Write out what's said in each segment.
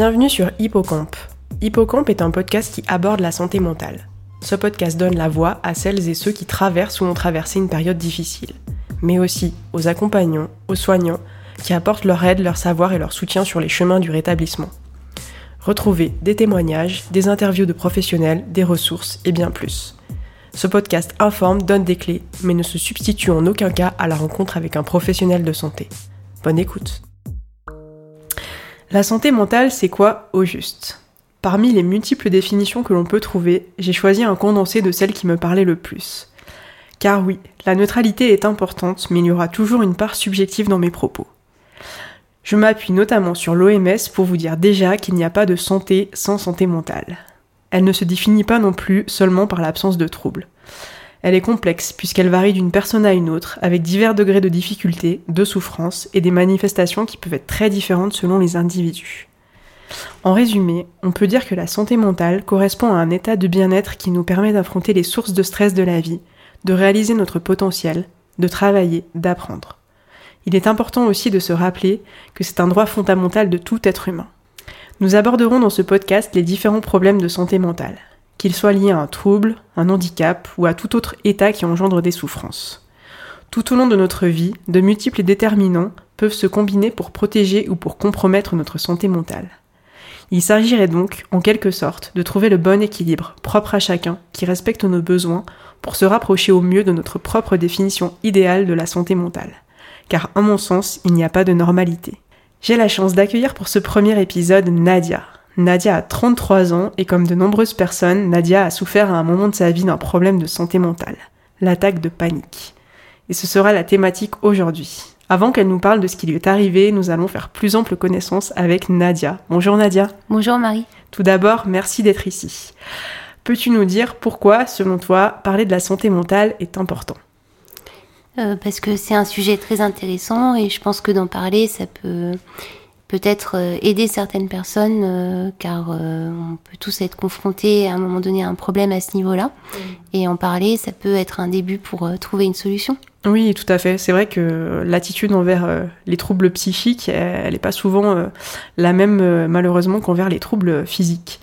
Bienvenue sur Hippocampe. Hippocampe est un podcast qui aborde la santé mentale. Ce podcast donne la voix à celles et ceux qui traversent ou ont traversé une période difficile, mais aussi aux accompagnants, aux soignants, qui apportent leur aide, leur savoir et leur soutien sur les chemins du rétablissement. Retrouvez des témoignages, des interviews de professionnels, des ressources et bien plus. Ce podcast informe, donne des clés, mais ne se substitue en aucun cas à la rencontre avec un professionnel de santé. Bonne écoute. La santé mentale, c'est quoi au juste? Parmi les multiples définitions que l'on peut trouver, j'ai choisi un condensé de celles qui me parlaient le plus. Car oui, la neutralité est importante, mais il y aura toujours une part subjective dans mes propos. Je m'appuie notamment sur l'OMS pour vous dire déjà qu'il n'y a pas de santé sans santé mentale. Elle ne se définit pas non plus seulement par l'absence de troubles. Elle est complexe puisqu'elle varie d'une personne à une autre, avec divers degrés de difficulté, de souffrance et des manifestations qui peuvent être très différentes selon les individus. En résumé, on peut dire que la santé mentale correspond à un état de bien-être qui nous permet d'affronter les sources de stress de la vie, de réaliser notre potentiel, de travailler, d'apprendre. Il est important aussi de se rappeler que c'est un droit fondamental de tout être humain. Nous aborderons dans ce podcast les différents problèmes de santé mentale, qu'ils soient liés à un trouble, un handicap ou à tout autre état qui engendre des souffrances. Tout au long de notre vie, de multiples déterminants peuvent se combiner pour protéger ou pour compromettre notre santé mentale. Il s'agirait donc, en quelque sorte, de trouver le bon équilibre, propre à chacun, qui respecte nos besoins, pour se rapprocher au mieux de notre propre définition idéale de la santé mentale. Car, à mon sens, il n'y a pas de normalité. J'ai la chance d'accueillir pour ce premier épisode Nadia. Nadia a 33 ans et comme de nombreuses personnes, Nadia a souffert à un moment de sa vie d'un problème de santé mentale, l'attaque de panique. Et ce sera la thématique aujourd'hui. Avant qu'elle nous parle de ce qui lui est arrivé, nous allons faire plus ample connaissance avec Nadia. Bonjour Nadia. Bonjour Marie. Tout d'abord, merci d'être ici. Peux-tu nous dire pourquoi, selon toi, parler de la santé mentale est important? Euh, Parce que c'est un sujet très intéressant et je pense que d'en parler, ça peut peut-être euh, aider certaines personnes, euh, car on peut tous être confrontés à un moment donné à un problème à ce niveau-là. Et en parler, ça peut être un début pour trouver une solution. Oui, tout à fait. C'est vrai que l'attitude envers euh, les troubles psychiques, elle n'est pas souvent euh, la même euh, malheureusement qu'envers les troubles physiques.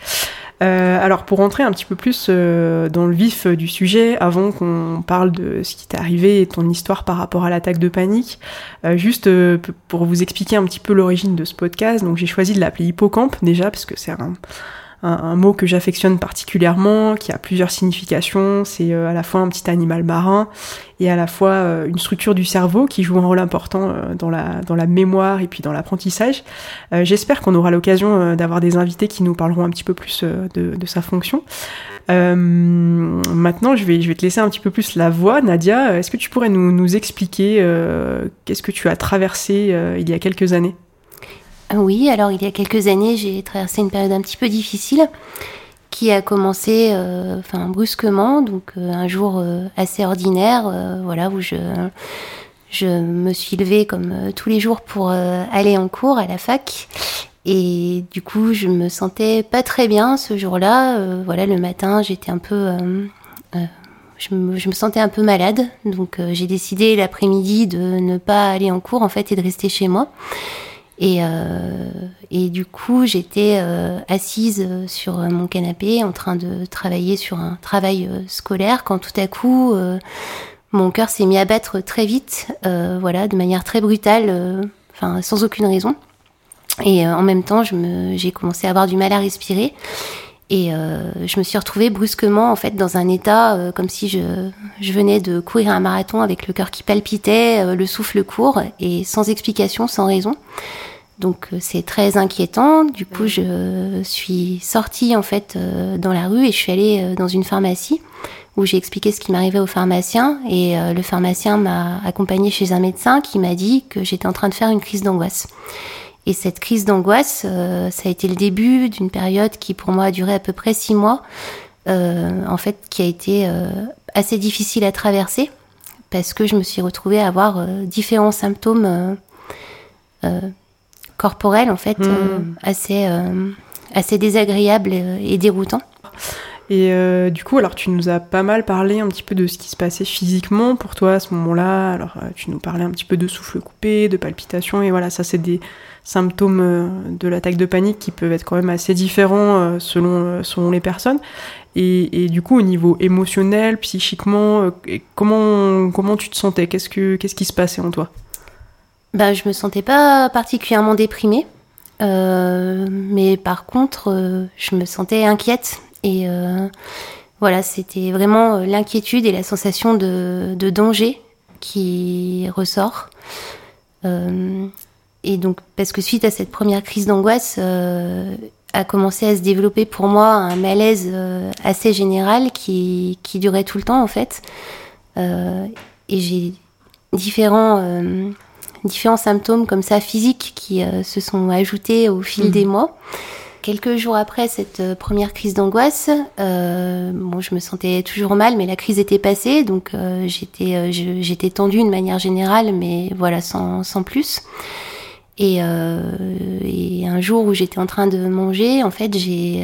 Alors pour rentrer un petit peu plus dans le vif du sujet, avant qu'on parle de ce qui t'est arrivé et ton histoire par rapport à l'attaque de panique, juste pour vous expliquer un petit peu l'origine de ce podcast, donc j'ai choisi de l'appeler Hippocampe déjà parce que c'est un, un, mot que j'affectionne particulièrement, qui a plusieurs significations. C'est euh, à la fois un petit animal marin et à la fois euh, une structure du cerveau qui joue un rôle important euh, dans, la, mémoire et puis dans l'apprentissage. J'espère qu'on aura l'occasion d'avoir des invités qui nous parleront un petit peu plus de, sa fonction. maintenant, je vais, te laisser un petit peu plus la voix. Nadia, est-ce que tu pourrais nous expliquer qu'est-ce que tu as traversé il y a quelques années? Oui, alors il y a quelques années, j'ai traversé une période un petit peu difficile qui a commencé euh, brusquement, donc euh, un jour euh, assez ordinaire, voilà, où je, je me suis levée comme tous les jours pour aller en cours à la fac. Et du coup, je me sentais pas très bien ce jour-là. voilà, le matin, j'étais un peu je me, je me, sentais un peu malade, donc j'ai décidé l'après-midi de ne pas aller en cours en fait et de rester chez moi. Et, euh, et du coup, j'étais euh, assise sur mon canapé en train de travailler sur un travail euh, scolaire quand tout à coup, euh, mon cœur s'est mis à battre très vite, euh, voilà, de manière très brutale, enfin sans aucune raison. Et en même temps, j'ai commencé à avoir du mal à respirer. Et euh, je me suis retrouvée brusquement en fait dans un état euh, comme si je, je, venais de courir un marathon avec le cœur qui palpitait, euh, le souffle court et sans explication, sans raison. Donc euh, c'est très inquiétant. Du coup, je suis sortie en fait dans la rue et je suis allée dans une pharmacie où j'ai expliqué ce qui m'arrivait au pharmacien et le pharmacien m'a accompagnée chez un médecin qui m'a dit que j'étais en train de faire une crise d'angoisse. Et cette crise d'angoisse, euh, ça a été le début d'une période qui pour moi a duré à peu près six mois, euh, en fait, qui a été euh, assez difficile à traverser parce que je me suis retrouvée à avoir différents symptômes corporels en fait hmm. assez assez désagréables et déroutants. Et euh, du coup, alors tu nous as pas mal parlé un petit peu de ce qui se passait physiquement pour toi à ce moment-là. Alors tu nous parlais un petit peu de souffle coupé, de palpitations, et voilà, ça c'est des symptômes euh, de l'attaque de panique qui peuvent être quand même assez différents selon, selon les personnes. Et, et, du coup, au niveau émotionnel, psychiquement, comment, comment tu te sentais? Qu'est-ce, que, qu'est-ce qui se passait en toi? Ben, Je me sentais pas particulièrement déprimée. mais par contre, je me sentais inquiète et euh, voilà, c'était vraiment euh, l'inquiétude et la sensation de, danger qui ressort. Euh, et donc, parce que suite à cette première crise d'angoisse, a commencé à se développer pour moi un malaise assez général qui, qui, durait tout le temps en fait. et j'ai différents, différents symptômes comme ça physiques qui se sont ajoutés au fil mmh. des mois. Quelques jours après cette euh, première crise d'angoisse, euh, bon, je me sentais toujours mal, mais la crise était passée, donc euh, j'étais j'étais tendue de manière générale, mais voilà, sans, sans plus. Et, et, un jour où j'étais en train de manger, en fait, j'ai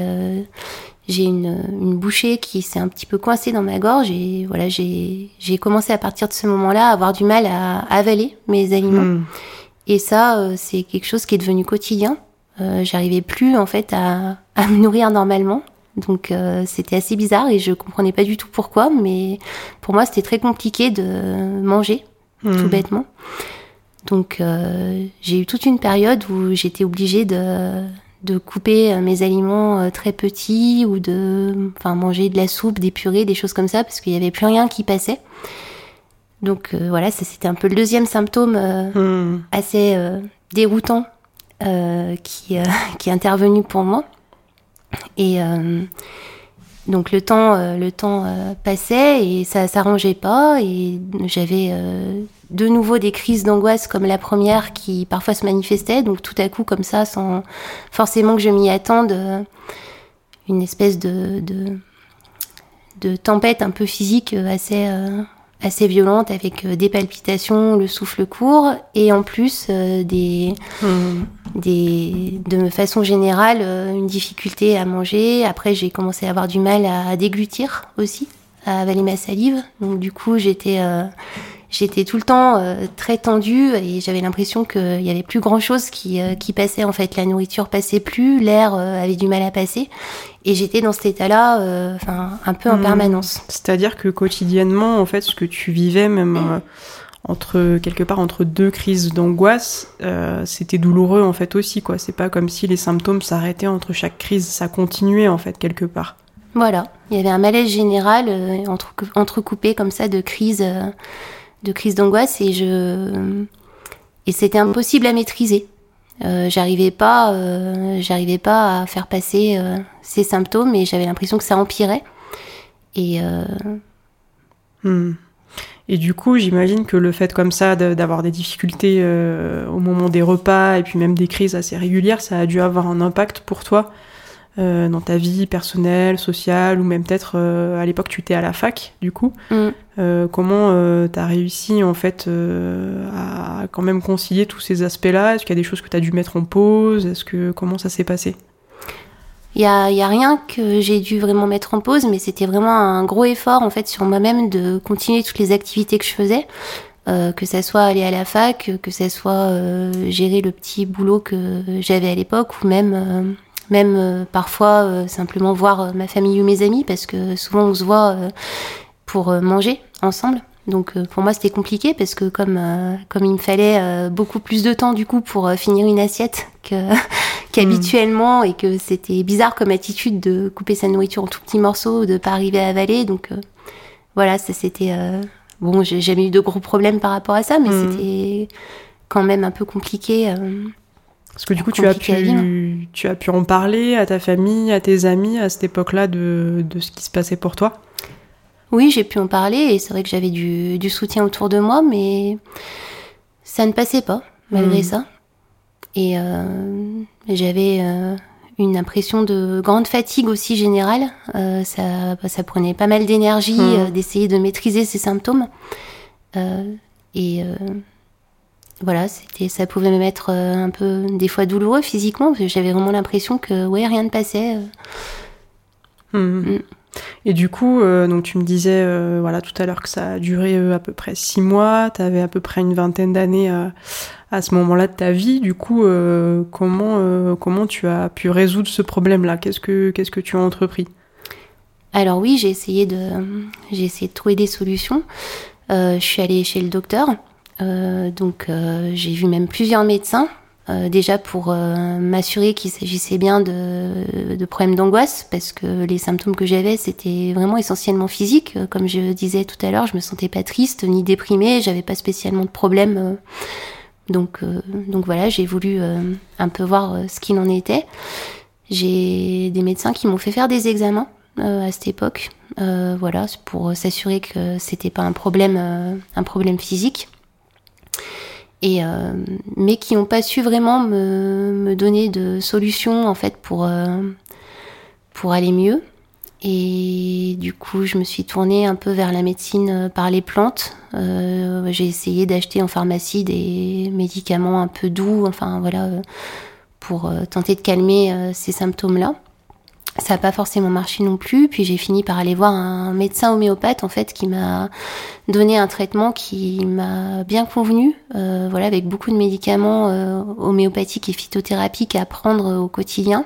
j'ai une, une, bouchée qui s'est un petit peu coincée dans ma gorge et voilà, j'ai commencé à partir de ce moment-là à avoir du mal à, avaler mes aliments. Hmm. Et ça, c'est quelque chose qui est devenu quotidien. Euh, j'arrivais plus en fait à, à, me nourrir normalement. Donc euh, c'était assez bizarre et je comprenais pas du tout pourquoi, mais pour moi c'était très compliqué de manger, tout hmm. bêtement. Donc euh, j'ai eu toute une période où j'étais obligée de, de couper mes aliments très petits ou de enfin manger de la soupe, des purées, des choses comme ça parce qu'il y avait plus rien qui passait. Donc voilà, ça c'était un peu le deuxième symptôme hmm. assez déroutant euh, qui, euh, qui est intervenu pour moi. Et euh, donc le temps, le temps passait et ça s'arrangeait pas et j'avais de nouveau des crises d'angoisse comme la première qui parfois se manifestait. Donc tout à coup comme ça, sans forcément que je m'y attende, une espèce de, de, de, tempête un peu physique assez assez violente avec euh, des palpitations, le souffle court et en plus euh, des, hmm. des de façon générale euh, une difficulté à manger. Après j'ai commencé à avoir du mal à déglutir aussi, à avaler ma salive. Donc du coup j'étais j'étais tout le temps euh, très tendue et j'avais l'impression qu'il y avait plus grand chose qui, euh, qui passait en fait. La nourriture passait plus, l'air euh, avait du mal à passer et j'étais dans cet état-là, enfin un peu en hmm. permanence. C'est-à-dire que quotidiennement, en fait, ce que tu vivais même entre quelque part entre deux crises d'angoisse, c'était douloureux en fait aussi quoi. C'est pas comme si les symptômes s'arrêtaient entre chaque crise, ça continuait en fait quelque part. Voilà, il y avait un malaise général entre, entrecoupé comme ça de crises de crise d'angoisse et je et c'était impossible à maîtriser. Euh, j'arrivais pas, euh, j'arrivais pas à faire passer euh, ces symptômes et j'avais l'impression que ça empirait. Et hmm. Et du coup, j'imagine que le fait comme ça d'avoir des difficultés au moment des repas et puis même des crises assez régulières, ça a dû avoir un impact pour toi euh, dans ta vie personnelle, sociale, ou même peut-être euh, à l'époque tu étais à la fac, du coup. Mm. Euh, comment tu as réussi en fait à quand même concilier tous ces aspects-là? Est-ce qu'il y a des choses que tu as dû mettre en pause? Est-ce que comment ça s'est passé? Il y a, y a, rien que j'ai dû vraiment mettre en pause, mais c'était vraiment un gros effort en fait sur moi-même de continuer toutes les activités que je faisais. que ça soit aller à la fac, que ça soit gérer le petit boulot que j'avais à l'époque, ou même même euh, parfois euh, simplement voir euh, ma famille ou mes amis parce que souvent on se voit pour manger ensemble. Donc pour moi c'était compliqué parce que comme comme il me fallait beaucoup plus de temps du coup pour finir une assiette que qu'habituellement et que c'était bizarre comme attitude de couper sa nourriture en tout petits morceaux, de pas arriver à avaler. Donc voilà, ça c'était bon, j'ai jamais eu de gros problèmes par rapport à ça, mais hmm. c'était quand même un peu compliqué. Parce que du coup, tu as, pu, tu as pu en parler à ta famille, à tes amis à cette époque-là de, de, ce qui se passait pour toi? Oui, j'ai pu en parler et c'est vrai que j'avais du, du, soutien autour de moi, mais ça ne passait pas malgré hmm. ça. Et euh, j'avais euh, une impression de grande fatigue aussi générale. Euh, ça, ça prenait pas mal d'énergie hmm. d'essayer de maîtriser ces symptômes. et voilà, c'était, ça pouvait me mettre euh, un peu, des fois douloureux physiquement, parce que j'avais vraiment l'impression que, ouais, rien ne passait. Euh. Hmm. Mm. Et du coup, euh, donc tu me disais euh, voilà tout à l'heure que ça a duré euh, à peu près six mois, tu avais à peu près une vingtaine d'années à ce moment-là de ta vie. Du coup, comment comment tu as pu résoudre ce problème-là? Qu'est-ce que qu'est-ce que tu as entrepris? Alors oui, j'ai essayé de j'ai essayé de trouver des solutions. je suis allée chez le docteur, donc j'ai vu même plusieurs médecins. Euh, déjà pour euh, m'assurer qu'il s'agissait bien de, de problèmes d'angoisse, parce que les symptômes que j'avais, c'était vraiment essentiellement physique. Euh, comme je disais tout à l'heure, je me sentais pas triste ni déprimée, j'avais pas spécialement de problème. donc, donc voilà, j'ai voulu un peu voir ce qu'il en était. J'ai des médecins qui m'ont fait faire des examens à cette époque, voilà, pour s'assurer que c'était pas un problème, un problème physique et euh, mais qui n'ont pas su vraiment me, me, donner de solutions en fait pour euh, pour aller mieux. Et du coup, je me suis tournée un peu vers la médecine euh, par les plantes. J'ai essayé d'acheter en pharmacie des médicaments un peu doux, enfin voilà, pour tenter de calmer ces symptômes-là ça n'a pas forcément marché non plus. Puis j'ai fini par aller voir un médecin homéopathe en fait qui m'a donné un traitement qui m'a bien convenu, euh, voilà, avec beaucoup de médicaments euh, homéopathiques et phytothérapiques à prendre au quotidien.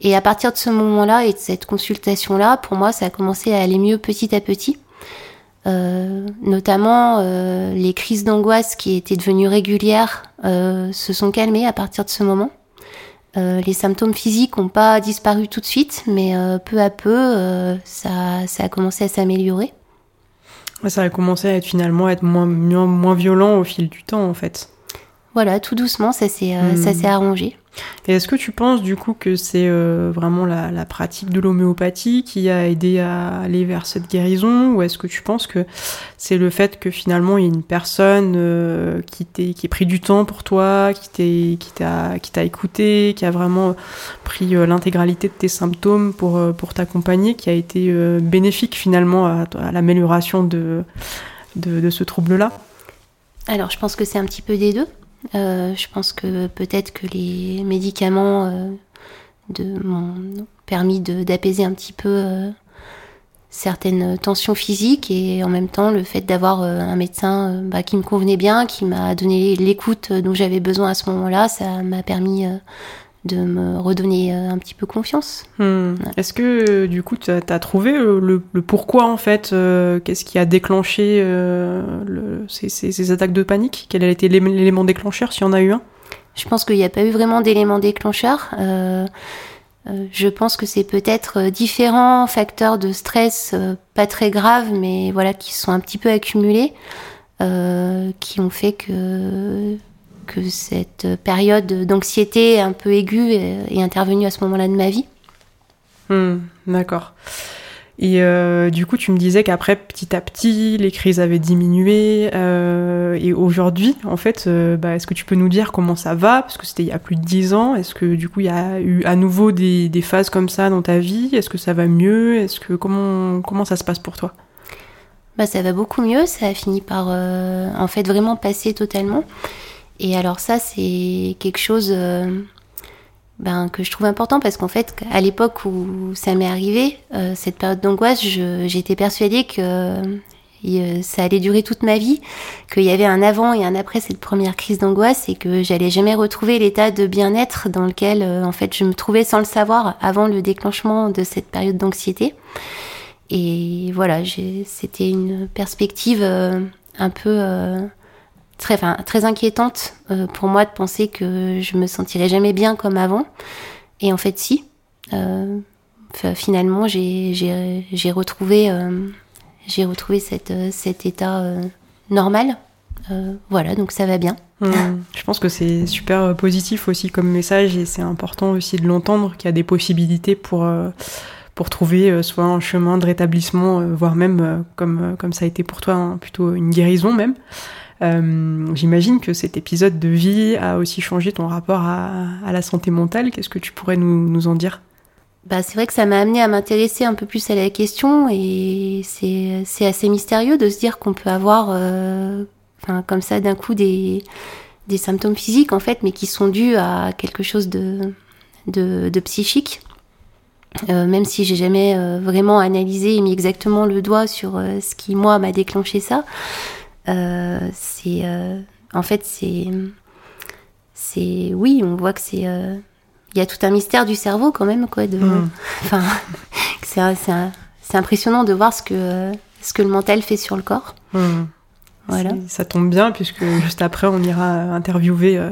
Et à partir de ce moment-là et de cette consultation-là, pour moi, ça a commencé à aller mieux petit à petit. Euh, notamment euh, les crises d'angoisse qui étaient devenues régulières euh, se sont calmées à partir de ce moment. Euh, les symptômes physiques n'ont pas disparu tout de suite, mais euh, peu à peu, euh, ça, ça, a commencé à s'améliorer. Ça a commencé à être finalement être moins, moins, violent au fil du temps, en fait. Voilà, tout doucement, ça s'est hmm. arrangé. Et est-ce que tu penses du coup que c'est euh, vraiment la, la, pratique de l'homéopathie qui a aidé à aller vers cette guérison? Ou est-ce que tu penses que c'est le fait que finalement il y ait une personne euh, qui t'ait qui ait pris du temps pour toi, qui t'a qui t'a écouté, qui a vraiment pris euh, l'intégralité de tes symptômes pour pour t'accompagner, qui a été bénéfique finalement à, à l'amélioration de, de de ce trouble-là? Alors je pense que c'est un petit peu des deux. Euh, je pense que peut-être que les médicaments euh, m'ont permis d'apaiser un petit peu euh, certaines tensions physiques et en même temps le fait d'avoir un médecin bah, qui me convenait bien, qui m'a donné l'écoute dont j'avais besoin à ce moment-là, ça m'a permis de me redonner euh, un petit peu confiance. Hmm. Est-ce que du coup tu as, trouvé le, pourquoi en fait euh, Qu'est-ce qui a déclenché euh, ces, attaques de panique? Quel a été l'élément déclencheur s'il y en a eu un? Je pense qu'il n'y a pas eu vraiment d'élément déclencheur. je pense que c'est peut-être différents facteurs de stress pas très graves mais voilà qui sont un petit peu accumulés qui ont fait que que cette période d'anxiété un peu aiguë est, intervenue à ce moment-là de ma vie. Hmm, d'accord. Et euh, du coup, tu me disais qu'après, petit à petit, les crises avaient diminué. Euh, et aujourd'hui, en fait, euh, bah, est-ce que tu peux nous dire comment ça va? Parce que c'était il y a plus de dix ans. Est-ce que du coup, il y a eu à nouveau des, des phases comme ça dans ta vie? Est-ce que ça va mieux? Est-ce que comment comment ça se passe pour toi? Bah, ça va beaucoup mieux. Ça a fini par, en fait, vraiment passer totalement. Et alors ça, c'est quelque chose euh, ben, que je trouve important parce qu'en fait, à l'époque où ça m'est arrivé, euh, cette période d'angoisse, j'étais persuadée que euh, ça allait durer toute ma vie, qu'il y avait un avant et un après cette première crise d'angoisse et que j'allais jamais retrouver l'état de bien-être dans lequel en fait je me trouvais sans le savoir avant le déclenchement de cette période d'anxiété. Et voilà, c'était une perspective un peu très, enfin, très inquiétante euh, pour moi de penser que je me sentirais jamais bien comme avant. Et en fait, si. Euh, finalement, j'ai retrouvé, euh, j'ai retrouvé cette, cet état normal. voilà, donc ça va bien. Mmh. Je pense que c'est super positif aussi comme message et c'est important aussi de l'entendre qu'il y a des possibilités pour pour trouver soit un chemin de rétablissement, voire même comme comme ça a été pour toi, hein, plutôt une guérison même. Euh, j'imagine que cet épisode de vie a aussi changé ton rapport à, la santé mentale. Qu'est-ce que tu pourrais nous, en dire? Bah, c'est vrai que ça m'a amené à m'intéresser un peu plus à la question et c'est assez mystérieux de se dire qu'on peut avoir euh, comme ça d'un coup des, des symptômes physiques en fait mais qui sont dus à quelque chose de, de, psychique. même si j'ai jamais vraiment analysé et mis exactement le doigt sur ce qui moi m'a déclenché ça, c'est en fait c'est c'est oui, on voit que c'est il y a tout un mystère du cerveau quand même quoi de mm. enfin c'est impressionnant de voir ce que ce que le mental fait sur le corps. Mm. Voilà. Ça tombe bien puisque juste après on ira interviewer euh,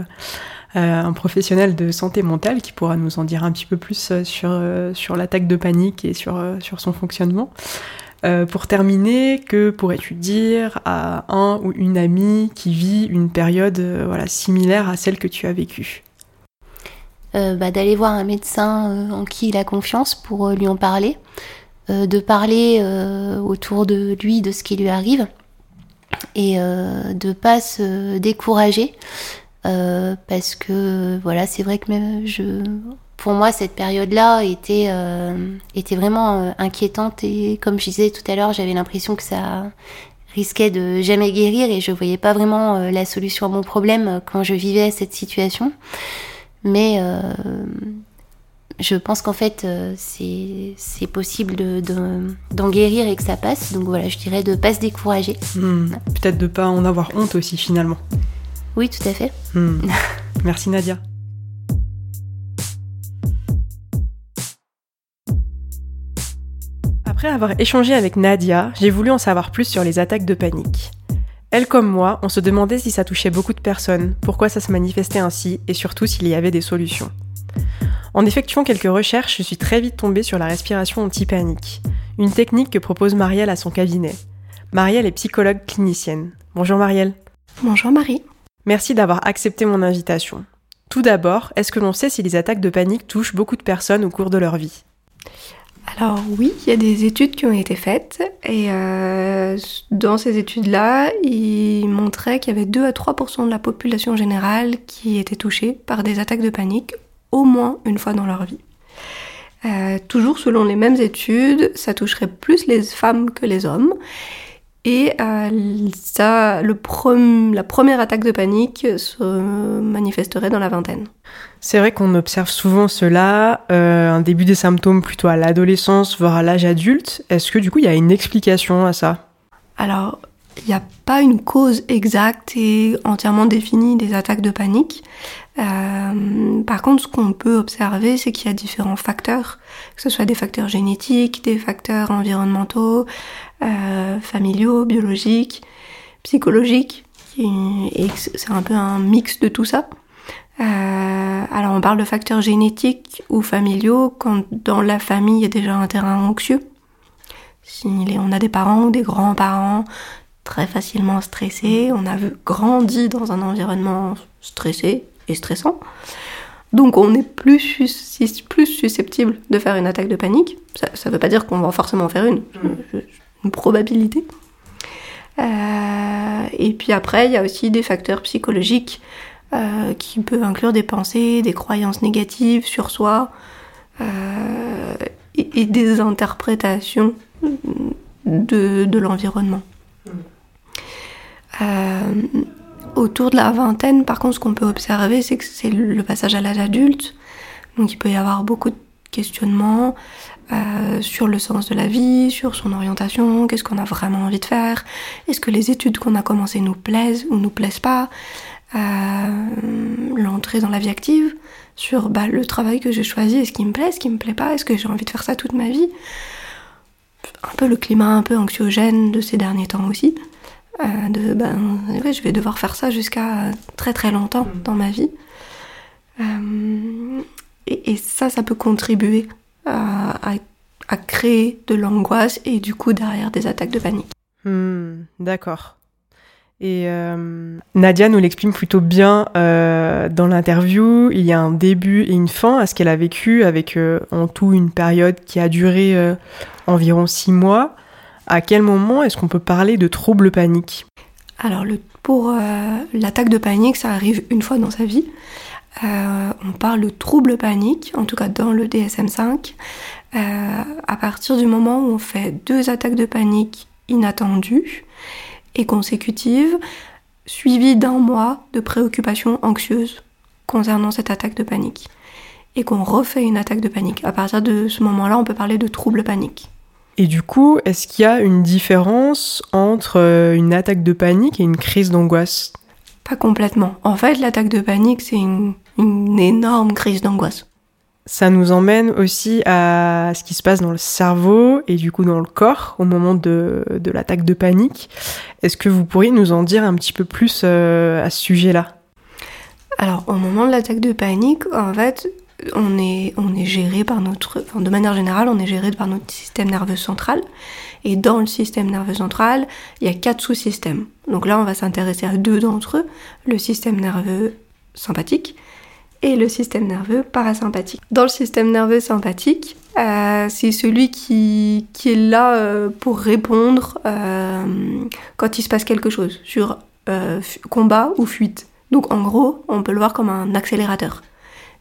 euh, un professionnel de santé mentale qui pourra nous en dire un petit peu plus euh, sur, sur l'attaque de panique et sur, sur son fonctionnement. Pour terminer, que pourrais-tu dire à un ou une amie qui vit une période voilà, similaire à celle que tu as vécue? Bah, D'aller voir un médecin en qui il a confiance pour lui en parler, de parler autour de lui de ce qui lui arrive. Et euh, de pas se décourager. Euh, parce que voilà c'est vrai que même je pour moi cette période là était euh, était vraiment euh, inquiétante et comme je disais tout à l'heure j'avais l'impression que ça risquait de jamais guérir et je voyais pas vraiment euh, la solution à mon problème quand je vivais cette situation mais je pense qu'en fait, c'est possible d'en guérir et que ça passe. Donc voilà, je dirais de ne pas se décourager. Hmm. Peut-être de ne pas en avoir honte aussi finalement. Oui, tout à fait. Hmm. Merci Nadia. Après avoir échangé avec Nadia, j'ai voulu en savoir plus sur les attaques de panique. Elle comme moi, on se demandait si ça touchait beaucoup de personnes, pourquoi ça se manifestait ainsi et surtout s'il y avait des solutions. En effectuant quelques recherches, je suis très vite tombée sur la respiration anti-panique, une technique que propose Marielle à son cabinet. Marielle est psychologue clinicienne. Bonjour Marielle. Bonjour Marie. Merci d'avoir accepté mon invitation. Tout d'abord, est-ce que l'on sait si les attaques de panique touchent beaucoup de personnes au cours de leur vie? Alors oui, il y a des études qui ont été faites et euh, dans ces études-là, ils montraient qu'il y avait 2 à 3% de la population générale qui était touchée par des attaques de panique au moins une fois dans leur vie. Euh, toujours selon les mêmes études, ça toucherait plus les femmes que les hommes. Et euh, ça, le la première attaque de panique se manifesterait dans la vingtaine. C'est vrai qu'on observe souvent cela, euh, un début des symptômes plutôt à l'adolescence, voire à l'âge adulte. Est-ce que du coup il y a une explication à ça? Alors, il n'y a pas une cause exacte et entièrement définie des attaques de panique. Euh, par contre, ce qu'on peut observer, c'est qu'il y a différents facteurs, que ce soit des facteurs génétiques, des facteurs environnementaux, euh, familiaux, biologiques, psychologiques, et c'est un peu un mix de tout ça. Euh, alors on parle de facteurs génétiques ou familiaux quand dans la famille il y a déjà un terrain anxieux. Si on a des parents ou des grands-parents très facilement stressés, on a grandi dans un environnement stressé, et stressant. Donc on est plus, plus susceptible de faire une attaque de panique. Ça ne veut pas dire qu'on va forcément faire une, une probabilité. Euh, et puis après, il y a aussi des facteurs psychologiques euh, qui peuvent inclure des pensées, des croyances négatives sur soi euh, et, des interprétations de, de l'environnement. Autour de la vingtaine, par contre, ce qu'on peut observer, c'est que c'est le passage à l'âge adulte. Donc il peut y avoir beaucoup de questionnements euh, sur le sens de la vie, sur son orientation, qu'est-ce qu'on a vraiment envie de faire, est-ce que les études qu'on a commencées nous plaisent ou nous plaisent pas, euh, l'entrée dans la vie active, sur bah, le travail que j'ai choisi, est-ce qu'il me plaît, est-ce qu'il me plaît pas, est-ce que j'ai envie de faire ça toute ma vie. Un peu le climat un peu anxiogène de ces derniers temps aussi. Euh, de ben je vais devoir faire ça jusqu'à très très longtemps mm. dans ma vie. Euh, et, ça, ça peut contribuer à, créer de l'angoisse et du coup derrière des attaques de panique. Hmm, d'accord. Et euh, Nadia nous l'explique plutôt bien dans l'interview. Il y a un début et une fin à ce qu'elle a vécu avec en tout une période qui a duré environ six mois. À quel moment est-ce qu'on peut parler de trouble panique Alors, pour euh, l'attaque de panique, ça arrive une fois dans sa vie. Euh, on parle de trouble panique, en tout cas dans le DSM5, euh, à partir du moment où on fait deux attaques de panique inattendues et consécutives, suivies d'un mois de préoccupation anxieuse concernant cette attaque de panique. et qu'on refait une attaque de panique. À partir de ce moment-là, on peut parler de trouble panique. Et du coup, est-ce qu'il y a une différence entre euh, une attaque de panique et une crise d'angoisse? Pas complètement. En fait, l'attaque de panique, c'est une, une énorme crise d'angoisse. Ça nous emmène aussi à ce qui se passe dans le cerveau et du coup dans le corps au moment de, de l'attaque de panique. Est-ce que vous pourriez nous en dire un petit peu plus euh, à ce sujet-là? Alors, au moment de l'attaque de panique, en fait, on est, on est géré par notre. Enfin, de manière générale, on est géré par notre système nerveux central. Et dans le système nerveux central, il y a quatre sous-systèmes. Donc là, on va s'intéresser à deux d'entre eux le système nerveux sympathique et le système nerveux parasympathique. Dans le système nerveux sympathique, euh, c'est celui qui, qui, est là euh, pour répondre euh, quand il se passe quelque chose, sur combat ou fuite. Donc en gros, on peut le voir comme un accélérateur.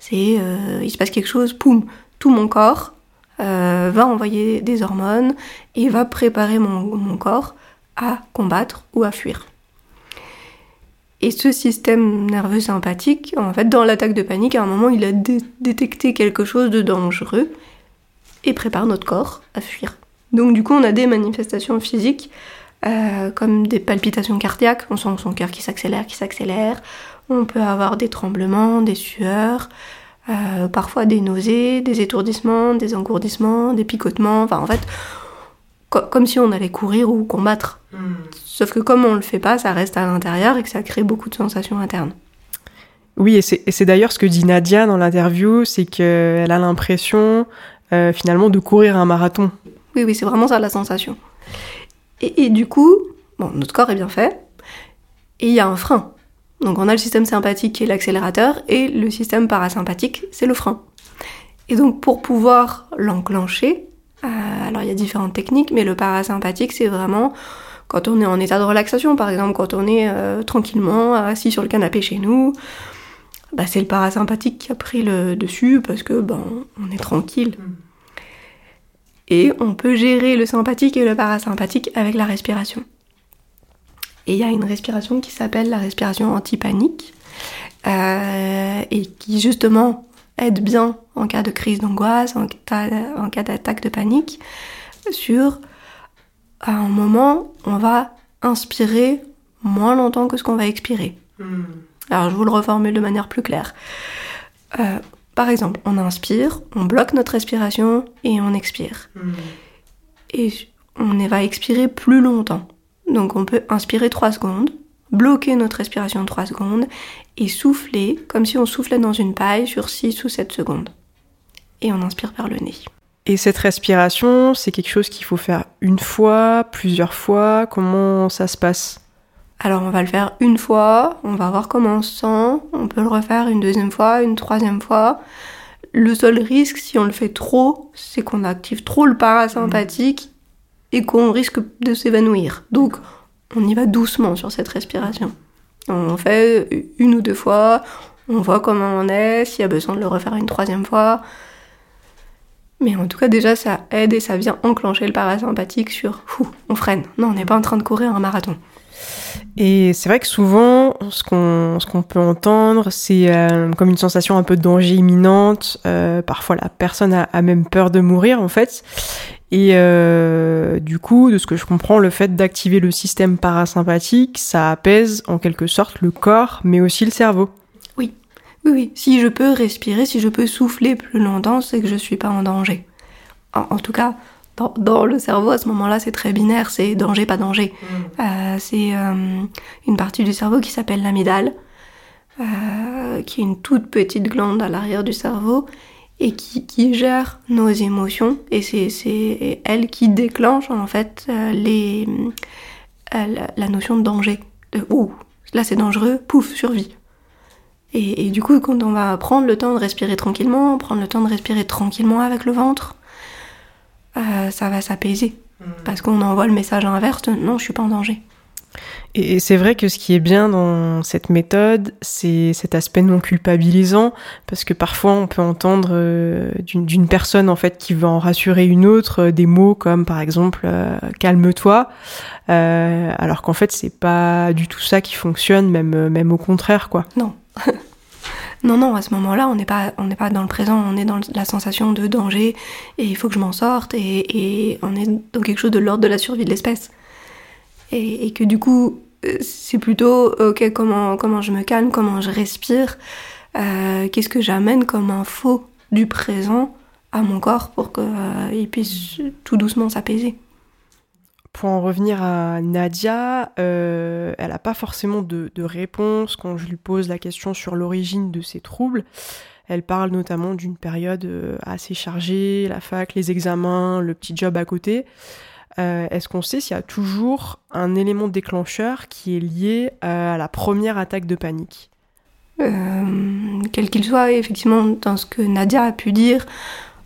C'est euh, il se passe quelque chose, poum, tout mon corps euh, va envoyer des hormones et va préparer mon, corps à combattre ou à fuir. Et ce système nerveux sympathique, en fait, dans l'attaque de panique, à un moment, il a dé détecté quelque chose de dangereux et prépare notre corps à fuir. Donc, du coup, on a des manifestations physiques euh, comme des palpitations cardiaques, on sent son cœur qui s'accélère, qui s'accélère. On peut avoir des tremblements, des sueurs, euh, parfois des nausées, des étourdissements, des engourdissements, des picotements. Enfin, en fait, co comme si on allait courir ou combattre. Mm. Sauf que comme on le fait pas, ça reste à l'intérieur et que ça crée beaucoup de sensations internes. Oui, et c'est d'ailleurs ce que dit Nadia dans l'interview, c'est qu'elle a l'impression euh, finalement de courir un marathon. Oui, oui, c'est vraiment ça la sensation. Et, et, du coup, bon, notre corps est bien fait, et il y a un frein. Donc on a le système sympathique qui est l'accélérateur, et le système parasympathique, c'est le frein. Et donc pour pouvoir l'enclencher, euh, alors il y a différentes techniques, mais le parasympathique, c'est vraiment quand on est en état de relaxation, par exemple, quand on est euh, tranquillement assis sur le canapé chez nous, bah, c'est le parasympathique qui a pris le dessus parce que ben, on est tranquille. Et on peut gérer le sympathique et le parasympathique avec la respiration. Et il y a une respiration qui s'appelle la respiration anti-panique euh, et qui justement aide bien en cas de crise d'angoisse, en cas, en cas d'attaque de panique, sur à un moment, on va inspirer moins longtemps que ce qu'on va expirer. Mm. Alors je vous le reformule de manière plus claire. Euh, par exemple, on inspire, on bloque notre respiration et on expire. Mm. Et on va expirer plus longtemps. Donc on peut inspirer 3 secondes, bloquer notre respiration 3 secondes et souffler comme si on soufflait dans une paille sur 6 ou 7 secondes. Et on inspire par le nez. Et cette respiration, c'est quelque chose qu'il faut faire une fois, plusieurs fois Comment ça se passe? Alors on va le faire une fois, on va voir comment on se sent, on peut le refaire une deuxième fois, une troisième fois. Le seul risque, si on le fait trop, c'est qu'on active trop le parasympathique et qu'on risque de s'évanouir. Donc on y va doucement sur cette respiration. On fait une ou deux fois, on voit comment on est, s'il y a besoin de le refaire une troisième fois. Mais en tout cas, déjà, ça aide et ça vient enclencher le parasympathique sur on freine. Non, on n'est pas en train de courir un marathon. Et c'est vrai que souvent, ce qu'on peut entendre, c'est euh, comme une sensation un peu de danger imminente. Euh, parfois, la personne a, a, même peur de mourir, en fait. Et euh, du coup, de ce que je comprends, le fait d'activer le système parasympathique, ça apaise en quelque sorte le corps, mais aussi le cerveau. Oui, oui, si je peux respirer, si je peux souffler plus longtemps, c'est que je suis pas en danger. En, en tout cas, dans, dans, le cerveau, à ce moment-là, c'est très binaire, c'est danger, pas danger. Mm. Euh, c'est euh, une partie du cerveau qui s'appelle l'amygdale, euh, qui est une toute petite glande à l'arrière du cerveau et qui, qui, gère nos émotions. Et c'est elle qui déclenche, en fait, euh, les, euh, la, notion de danger. De, ouh, là c'est dangereux, pouf, survie. Et, et, du coup, quand on va prendre le temps de respirer tranquillement, prendre le temps de respirer tranquillement avec le ventre, euh, ça va s'apaiser. Mmh. Parce qu'on envoie le message inverse de non, je suis pas en danger. Et c'est vrai que ce qui est bien dans cette méthode, c'est cet aspect non culpabilisant, parce que parfois on peut entendre euh, d'une personne en fait qui veut en rassurer une autre euh, des mots comme par exemple euh, calme-toi, alors qu'en fait c'est pas du tout ça qui fonctionne, même même au contraire quoi. Non. Non, non, à ce moment-là, on n'est pas, on n'est pas dans le présent, on est dans la sensation de danger et il faut que je m'en sorte et, on est dans quelque chose de l'ordre de la survie de l'espèce. Et, que du coup, euh, c'est plutôt, ok, comment, comment je me calme, comment je respire, euh, qu'est-ce que j'amène comme info du présent à mon corps pour qu'il euh, puisse tout doucement s'apaiser. Pour en revenir à Nadia, elle n'a pas forcément de, réponse quand je lui pose la question sur l'origine de ses troubles. Elle parle notamment d'une période assez chargée, la fac, les examens, le petit job à côté. Euh, est-ce qu'on sait s'il y a toujours un élément déclencheur qui est lié à la première attaque de panique? Quel qu'il soit, effectivement, dans ce que Nadia a pu dire,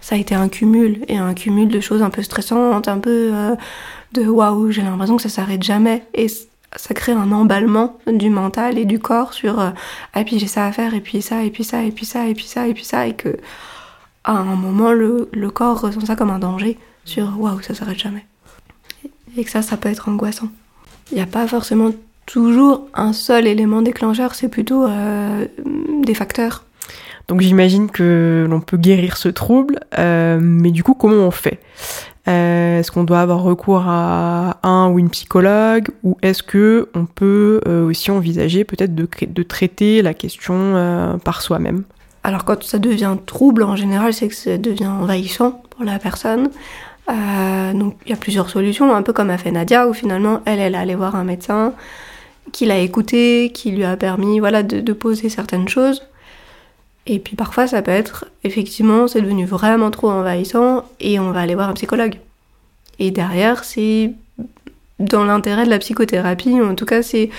ça a été un cumul, et un cumul de choses un peu stressantes, un peu de waouh, j'ai l'impression que ça s'arrête jamais. Et ça crée un emballement du mental et du corps sur euh, ah puis j'ai ça à faire et puis ça et puis ça et puis ça et puis ça et puis ça et que à un moment le, le corps ressent ça comme un danger sur waouh ça s'arrête jamais et que ça ça peut être angoissant. Il n'y a pas forcément toujours un seul élément déclencheur c'est plutôt euh, des facteurs. Donc j'imagine que l'on peut guérir ce trouble euh, mais du coup comment on fait? Euh, est-ce qu'on doit avoir recours à un ou une psychologue? Ou est-ce que on peut aussi envisager peut-être de, de, traiter la question par soi-même? Alors quand ça devient trouble en général, c'est que ça devient envahissant pour la personne. Donc il y a plusieurs solutions, un peu comme a fait Nadia où finalement elle elle est allée voir un médecin qui l'a écouté, qui lui a permis voilà de, de poser certaines choses. Et puis parfois, ça peut être, effectivement, c'est devenu vraiment trop envahissant et on va aller voir un psychologue. Et derrière, c'est dans l'intérêt de la psychothérapie, en tout cas, c'est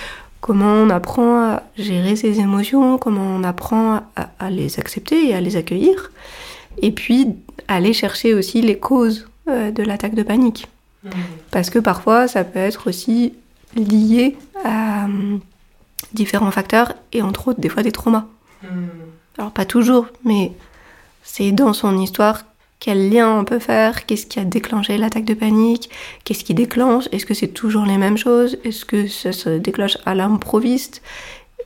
comment on apprend à gérer ses émotions, comment on apprend à, les accepter et à les accueillir. Et puis, aller chercher aussi les causes euh, de l'attaque de panique. Mmh. Parce que parfois, ça peut être aussi lié à euh, différents facteurs et entre autres, des fois, des traumas. Mmh. Alors pas toujours, mais c'est dans son histoire quel lien on peut faire, qu'est-ce qui a déclenché l'attaque de panique, qu'est-ce qui déclenche, est-ce que c'est toujours les mêmes choses, est-ce que ça se déclenche à l'improviste,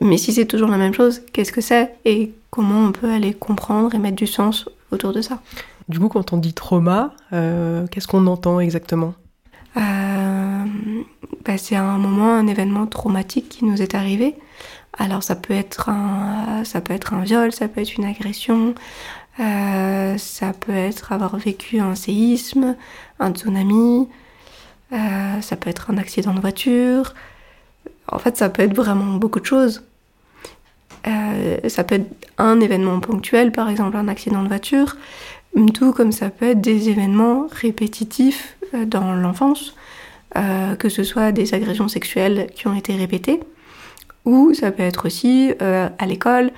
mais si c'est toujours la même chose, qu'est-ce que c'est et comment on peut aller comprendre et mettre du sens autour de ça. Du coup, quand on dit trauma, euh, qu'est-ce qu'on entend exactement? Euh, bah, C'est un moment, un événement traumatique qui nous est arrivé. Alors ça peut être un, ça peut être un viol, ça peut être une agression, euh, ça peut être avoir vécu un séisme, un tsunami, ça peut être un accident de voiture. En fait, ça peut être vraiment beaucoup de choses. Ça peut être un événement ponctuel, par exemple un accident de voiture, tout comme ça peut être des événements répétitifs dans l'enfance, que ce soit des agressions sexuelles qui ont été répétées, ou ça peut être aussi euh, à l'école,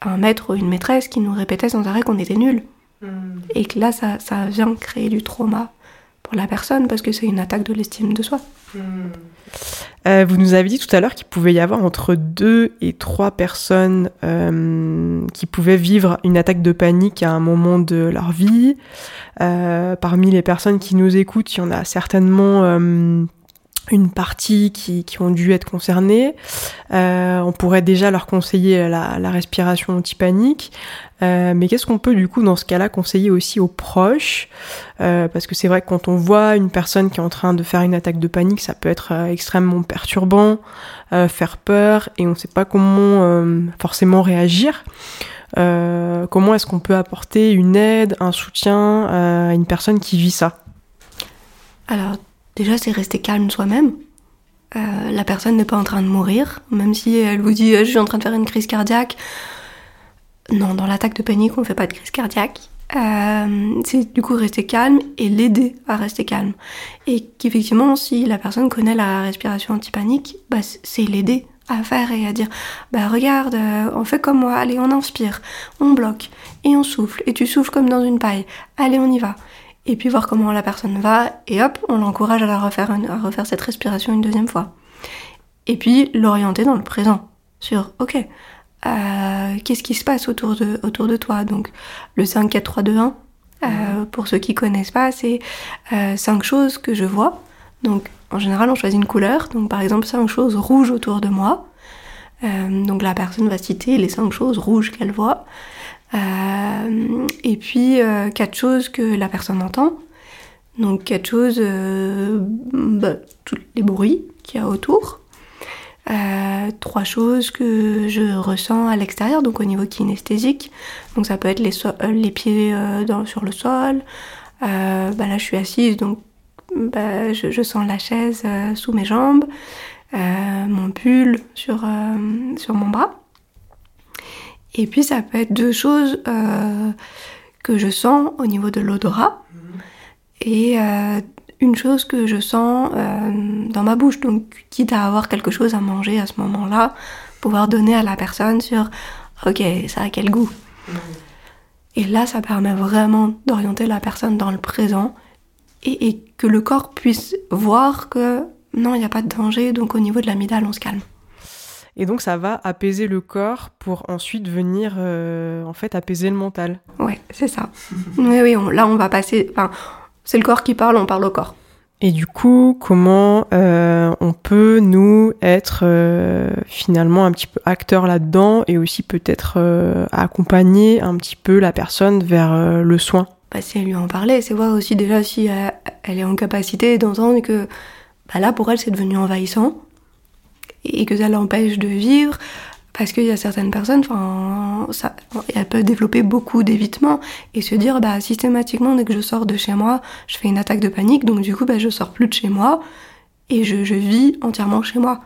un maître ou une maîtresse qui nous répétait sans arrêt qu'on était nul. Hmm. Et que là, ça, ça, vient créer du trauma pour la personne parce que c'est une attaque de l'estime de soi. Hmm. Euh, vous nous avez dit tout à l'heure qu'il pouvait y avoir entre deux et trois personnes euh, qui pouvaient vivre une attaque de panique à un moment de leur vie. parmi les personnes qui nous écoutent, il y en a certainement une partie qui, qui, ont dû être concernées. Euh, on pourrait déjà leur conseiller la, la respiration anti-panique. Euh, mais qu'est-ce qu'on peut du coup dans ce cas-là conseiller aussi aux proches? Euh, Parce que c'est vrai que quand on voit une personne qui est en train de faire une attaque de panique, ça peut être extrêmement perturbant, faire peur, et on ne sait pas comment forcément réagir. comment est-ce qu'on peut apporter une aide, un soutien à une personne qui vit ça? Alors Déjà, c'est rester calme soi-même. Euh, la personne n'est pas en train de mourir, même si elle vous dit je suis en train de faire une crise cardiaque. Non, dans l'attaque de panique, on ne fait pas de crise cardiaque. Euh, c'est du coup rester calme et l'aider à rester calme. Et qu'effectivement, si la personne connaît la respiration anti-panique, bah, c'est l'aider à faire et à dire bah regarde, euh, on fait comme moi, allez on inspire, on bloque et on souffle et tu souffles comme dans une paille, allez on y va et puis voir comment la personne va, et hop, on l'encourage à, la refaire, à refaire cette respiration une deuxième fois. Et puis l'orienter dans le présent, sur ok, euh, qu'est-ce qui se passe autour de, autour de toi? Donc le 5, 4, 3, 2, 1, pour ceux qui connaissent pas, c'est euh, cinq choses que je vois. Donc en général, on choisit une couleur. Donc par exemple, cinq choses rouges autour de moi. donc la personne va citer les cinq choses rouges qu'elle voit. Et puis quatre choses que la personne entend. Donc quatre choses, bah, tous les bruits qu'il y a autour. trois choses que je ressens à l'extérieur, donc au niveau kinesthésique. Donc ça peut être les, les pieds sur le sol. bah là, je suis assise, donc bah, je, sens la chaise euh, sous mes jambes, euh, mon pull sur, euh, sur mon bras. Et puis ça peut être deux choses que je sens au niveau de l'odorat et une chose que je sens dans ma bouche. Donc quitte à avoir quelque chose à manger à ce moment-là, pouvoir donner à la personne sur ok, ça a quel goût? Et là, ça permet vraiment d'orienter la personne dans le présent et, que le corps puisse voir que non, il n'y a pas de danger, donc au niveau de l'amidale, on se calme. Et donc ça va apaiser le corps pour ensuite venir euh, en fait apaiser le mental. Ouais, c'est ça. oui, oui, là on va passer. Enfin, c'est le corps qui parle, on parle au corps. Et du coup, comment euh, on peut nous être euh, finalement un petit peu acteur là-dedans et aussi peut-être accompagner un petit peu la personne vers le soin? Bah, si elle lui en parlait, c'est voir aussi déjà si elle, est en capacité d'entendre que bah, là, pour elle, c'est devenu envahissant et que ça l'empêche de vivre parce qu'il y a certaines personnes, enfin, elles peuvent développer beaucoup d'évitement et se dire, bah, systématiquement, dès que je sors de chez moi, je fais une attaque de panique, donc du coup, bah, je sors plus de chez moi et je, vis entièrement chez moi.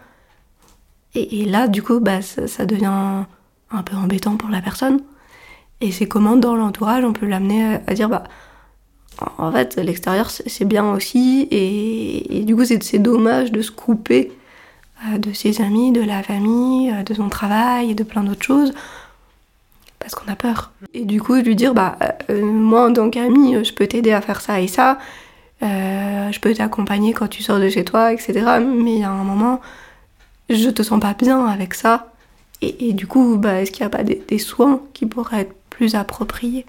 Et, là, du coup, bah, ça devient un peu embêtant pour la personne. Et c'est comment dans l'entourage on peut l'amener à, dire bah en fait l'extérieur c'est bien aussi et, du coup c'est dommage de se couper de ses amis, de la famille, euh, de son travail et de plein d'autres choses parce qu'on a peur. Et du coup lui dire bah euh, moi en tant qu'ami je peux t'aider à faire ça et ça, je peux t'accompagner quand tu sors de chez toi etc. Mais il y a un moment je te sens pas bien avec ça. Et, du coup, bah, est-ce qu'il n'y a pas des, des, soins qui pourraient être plus appropriée,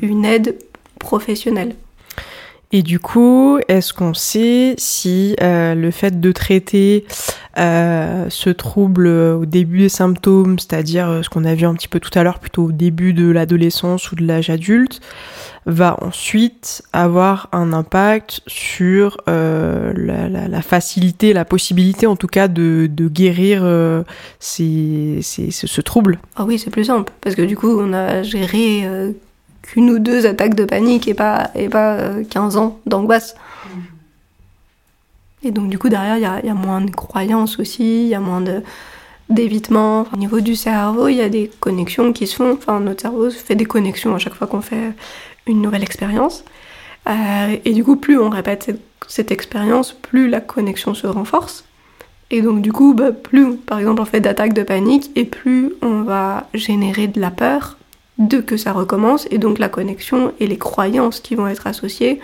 une aide professionnelle. Et du coup, est-ce qu'on sait si euh, le fait de traiter euh, ce trouble au début des symptômes, c'est-à-dire euh, ce qu'on a vu un petit peu tout à l'heure, plutôt au début de l'adolescence ou de l'âge adulte, va ensuite avoir un impact sur la, facilité, la possibilité en tout cas de, guérir ce trouble? Ah oui, c'est plus simple, parce que du coup, on a géré qu'une ou deux attaques de panique et pas, et pas 15 euh, ans d'angoisse. Et donc du coup derrière il y a, moins de croyances aussi, il y a moins de d'évitement. au niveau du cerveau, il y a des connexions qui se font. Enfin, notre cerveau fait des connexions à chaque fois qu'on fait une nouvelle expérience. Euh, et du coup, plus on répète cette, expérience, plus la connexion se renforce. Et donc du coup, bah, plus par exemple on fait d'attaques de panique, et plus on va générer de la peur, de que ça recommence, et donc la connexion et les croyances qui vont être associées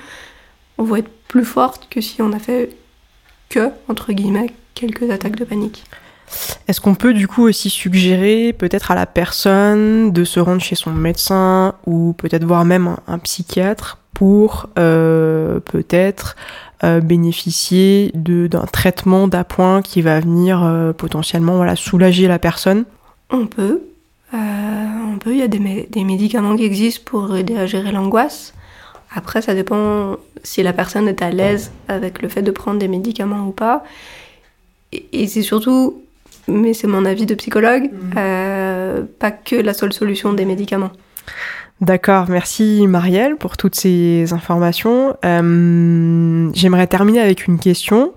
vont être plus fortes que si on a fait que, entre guillemets, quelques attaques de panique. Est-ce qu'on peut du coup aussi suggérer peut-être à la personne de se rendre chez son médecin ou peut-être voir même un, psychiatre pour euh, peut-être euh, bénéficier d'un traitement d'appoint qui va venir euh, potentiellement voilà, soulager la personne? On peut, on peut, il y a des, médicaments qui existent pour aider à gérer l'angoisse. Après, ça dépend si la personne est à l'aise avec le fait de prendre des médicaments ou pas. Et, c'est surtout, mais c'est mon avis de psychologue, mhm. euh, pas que la seule solution des médicaments. D'accord, merci Marielle pour toutes ces informations. Euh, j'aimerais terminer avec une question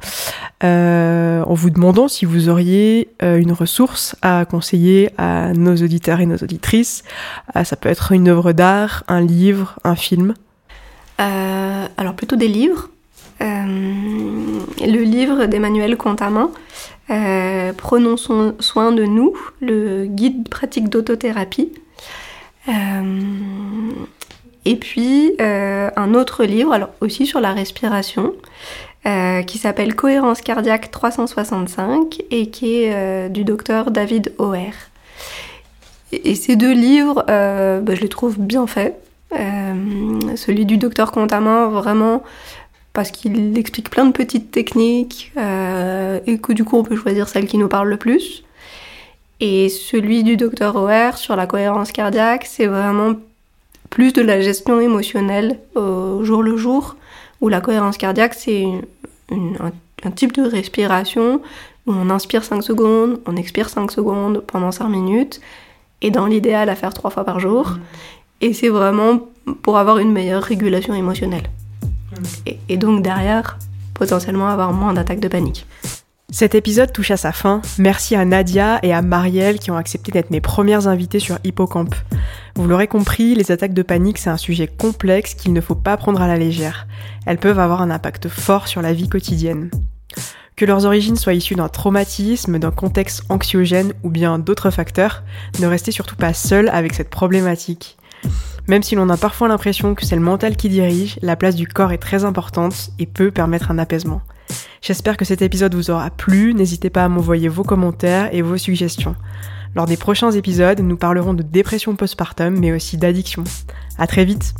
euh, en vous demandant si vous auriez euh, une ressource à conseiller à nos auditeurs et nos auditrices. ça peut être une œuvre d'art, un livre, un film. alors plutôt des livres. le livre d'Emmanuel Contamant, Prenons soin de nous, le guide pratique d'autothérapie. Euh, et puis euh, un autre livre, alors aussi sur la respiration, euh, qui s'appelle Cohérence cardiaque 365 et qui est du docteur David O'Hare. Et, ces deux livres, bah, je les trouve bien faits. celui du docteur Contamment, vraiment, parce qu'il explique plein de petites techniques et que du coup on peut choisir celle qui nous parle le plus. Et celui du docteur OR sur la cohérence cardiaque, c'est vraiment plus de la gestion émotionnelle au jour le jour, où la cohérence cardiaque, c'est un, type de respiration où on inspire 5 secondes, on expire 5 secondes pendant 5 minutes, et dans l'idéal à faire 3 fois par jour. Mmh. Et c'est vraiment pour avoir une meilleure régulation émotionnelle. Mmh. et donc derrière, potentiellement avoir moins d'attaques de panique. Cet épisode touche à sa fin. Merci à Nadia et à Marielle qui ont accepté d'être mes premières invitées sur Hippocampe. Vous l'aurez compris, les attaques de panique, c'est un sujet complexe qu'il ne faut pas prendre à la légère. Elles peuvent avoir un impact fort sur la vie quotidienne. Que leurs origines soient issues d'un traumatisme, d'un contexte anxiogène ou bien d'autres facteurs, ne restez surtout pas seul avec cette problématique. Même si l'on a parfois l'impression que c'est le mental qui dirige, la place du corps est très importante et peut permettre un apaisement. J'espère que cet épisode vous aura plu, n'hésitez pas à m'envoyer vos commentaires et vos suggestions. Lors des prochains épisodes, nous parlerons de dépression postpartum mais aussi d'addiction. À très vite!